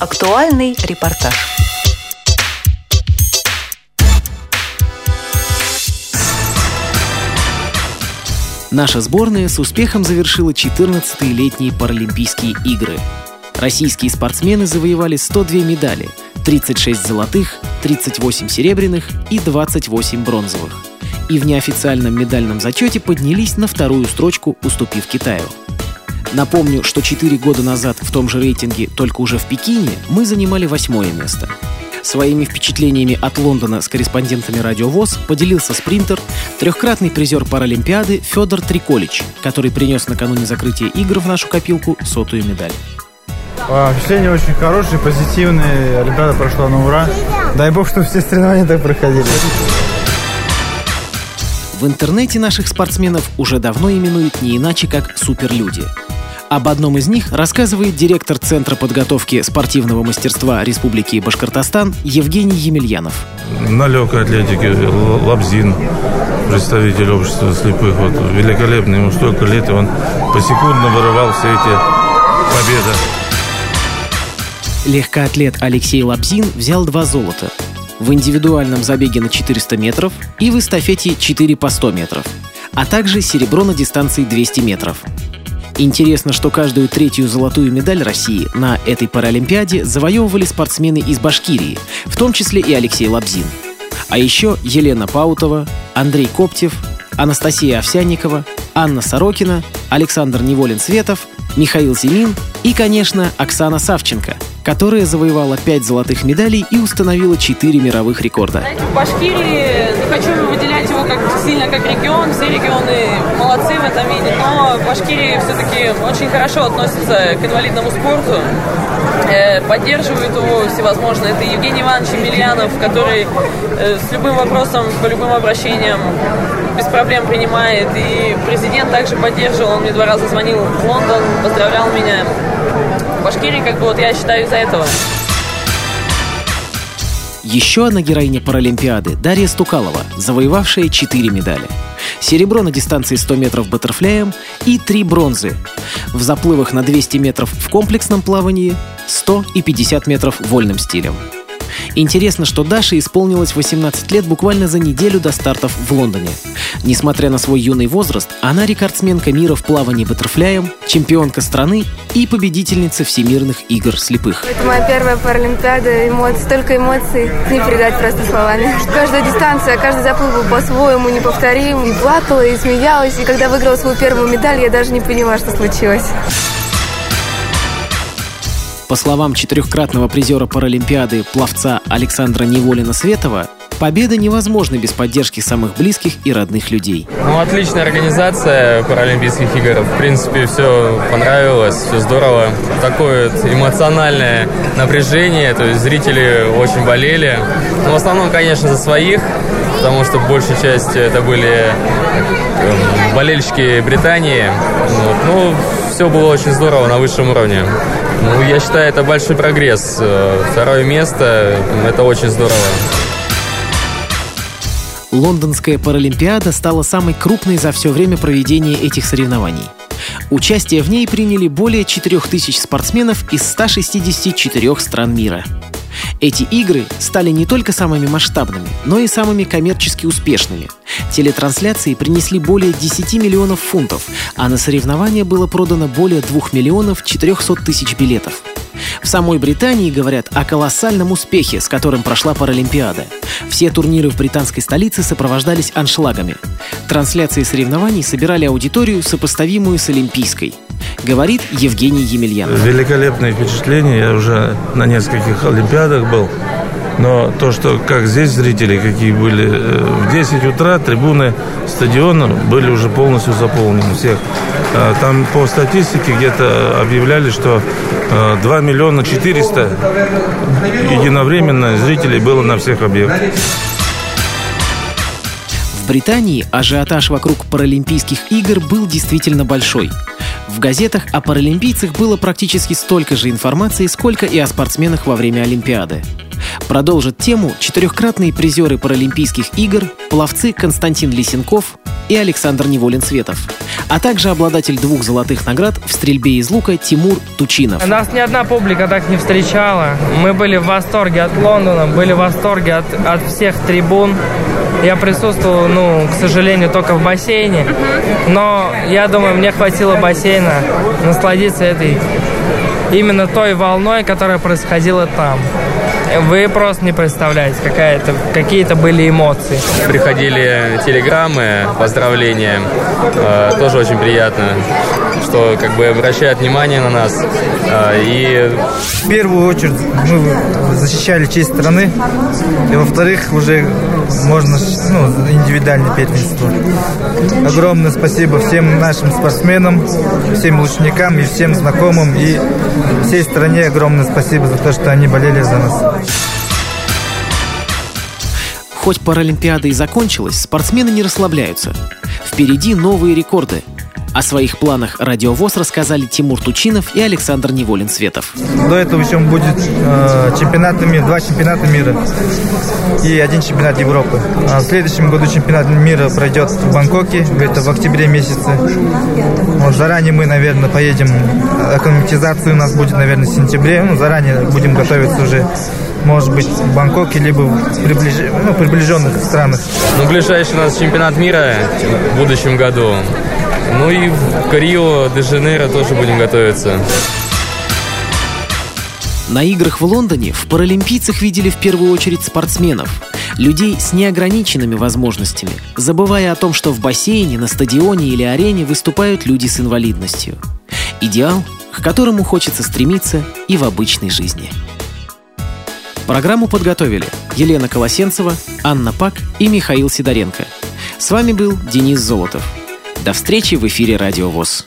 Актуальный репортаж. Наша сборная с успехом завершила 14-е летние Паралимпийские игры. Российские спортсмены завоевали 102 медали, 36 золотых, 38 серебряных и 28 бронзовых. И в неофициальном медальном зачете поднялись на вторую строчку, уступив Китаю. Напомню, что 4 года назад в том же рейтинге, только уже в Пекине, мы занимали восьмое место. Своими впечатлениями от Лондона с корреспондентами Радио ВОЗ поделился спринтер, трехкратный призер Паралимпиады Федор Триколич, который принес накануне закрытия игр в нашу копилку сотую медаль. Впечатления очень хорошие, позитивные. Олимпиада прошла на ура. Дай бог, чтобы все соревнования так проходили. В интернете наших спортсменов уже давно именуют не иначе, как «суперлюди». Об одном из них рассказывает директор Центра подготовки спортивного мастерства Республики Башкортостан Евгений Емельянов. На легкой атлетике Лабзин, представитель общества слепых, вот, великолепный, ему столько лет, и он посекундно вырывал все эти победы. Легкоатлет Алексей Лабзин взял два золота. В индивидуальном забеге на 400 метров и в эстафете 4 по 100 метров, а также серебро на дистанции 200 метров. Интересно, что каждую третью золотую медаль России на этой Паралимпиаде завоевывали спортсмены из Башкирии, в том числе и Алексей Лабзин. А еще Елена Паутова, Андрей Коптев, Анастасия Овсянникова, Анна Сорокина, Александр Неволин-Светов, Михаил Зимин и, конечно, Оксана Савченко – которая завоевала 5 золотых медалей и установила 4 мировых рекорда. В Башкирии не хочу выделять его как сильно как регион, все регионы молодцы в этом виде, но в Башкирии все-таки очень хорошо относятся к инвалидному спорту, э, поддерживают его всевозможно. Это Евгений Иванович Емельянов, который э, с любым вопросом, по любым обращениям без проблем принимает. И президент также поддерживал, он мне два раза звонил в Лондон, поздравлял меня. В Башкирии, как бы, вот я считаю из-за этого. Еще одна героиня Паралимпиады – Дарья Стукалова, завоевавшая 4 медали. Серебро на дистанции 100 метров баттерфляем и 3 бронзы. В заплывах на 200 метров в комплексном плавании, 100 и 50 метров вольным стилем. Интересно, что Даше исполнилось 18 лет буквально за неделю до стартов в Лондоне. Несмотря на свой юный возраст, она рекордсменка мира в плавании баттерфляем, чемпионка страны и победительница всемирных игр слепых. Это моя первая паралимпиада, эмоций, столько эмоций не передать просто словами. Каждая дистанция, каждый заплыв был по-своему неповторим. И плакала, и смеялась, и когда выиграла свою первую медаль, я даже не поняла, что случилось. По словам четырехкратного призера Паралимпиады пловца Александра Неволина-Светова, победа невозможна без поддержки самых близких и родных людей. Ну, отличная организация Паралимпийских игр. В принципе, все понравилось, все здорово. Такое вот эмоциональное напряжение, то есть зрители очень болели. Но в основном, конечно, за своих, потому что большая часть это были эм, болельщики Британии. Вот. Ну, все было очень здорово на высшем уровне. Ну, я считаю, это большой прогресс. Э, второе место – это очень здорово. Лондонская Паралимпиада стала самой крупной за все время проведения этих соревнований. Участие в ней приняли более 4000 спортсменов из 164 стран мира. Эти игры стали не только самыми масштабными, но и самыми коммерчески успешными. Телетрансляции принесли более 10 миллионов фунтов, а на соревнования было продано более 2 миллионов 400 тысяч билетов. В самой Британии говорят о колоссальном успехе, с которым прошла Паралимпиада. Все турниры в британской столице сопровождались аншлагами. Трансляции соревнований собирали аудиторию, сопоставимую с Олимпийской – говорит Евгений Емельянов. Великолепное впечатление. Я уже на нескольких Олимпиадах был. Но то, что как здесь зрители, какие были э, в 10 утра, трибуны стадиона были уже полностью заполнены всех. А там по статистике где-то объявляли, что 2 э, миллиона 400 единовременно зрителей было на всех объектах. Британии ажиотаж вокруг Паралимпийских игр был действительно большой. В газетах о паралимпийцах было практически столько же информации, сколько и о спортсменах во время Олимпиады. Продолжит тему четырехкратные призеры Паралимпийских игр, пловцы Константин Лисенков и Александр Неволин-Светов, а также обладатель двух золотых наград в стрельбе из лука Тимур Тучинов. Нас ни одна публика так не встречала. Мы были в восторге от Лондона, были в восторге от, от всех трибун. Я присутствовал, ну, к сожалению, только в бассейне. Но я думаю, мне хватило бассейна насладиться этой именно той волной, которая происходила там. Вы просто не представляете, какая-то, какие-то были эмоции. Приходили телеграммы, поздравления. Э, тоже очень приятно, что как бы обращают внимание на нас. Э, и В первую очередь мы защищали честь страны, и во-вторых, уже можно ну, индивидуальное первенство. Огромное спасибо всем нашим спортсменам, всем лучникам и всем знакомым, и всей стране огромное спасибо за то, что они болели за нас. Хоть Паралимпиада и закончилась, спортсмены не расслабляются. Впереди новые рекорды. О своих планах радиовоз рассказали Тимур Тучинов и Александр Неволин-Светов. До этого еще будет э, чемпионаты мира, два чемпионата мира и один чемпионат Европы. А в следующем году чемпионат мира пройдет в Бангкоке, это в октябре месяце. Вот заранее мы, наверное, поедем. Акклиматизация у нас будет, наверное, в сентябре. Ну, заранее будем готовиться уже, может быть, в Бангкоке, либо в приближ... ну, приближенных странах. ну, ближайший у нас чемпионат мира в будущем году. Ну и в Рио-де-Жанейро тоже будем готовиться. На играх в Лондоне в паралимпийцах видели в первую очередь спортсменов, людей с неограниченными возможностями, забывая о том, что в бассейне, на стадионе или арене выступают люди с инвалидностью. Идеал, к которому хочется стремиться и в обычной жизни. Программу подготовили Елена Колосенцева, Анна Пак и Михаил Сидоренко. С вами был Денис Золотов. До встречи в эфире «Радио ВОЗ».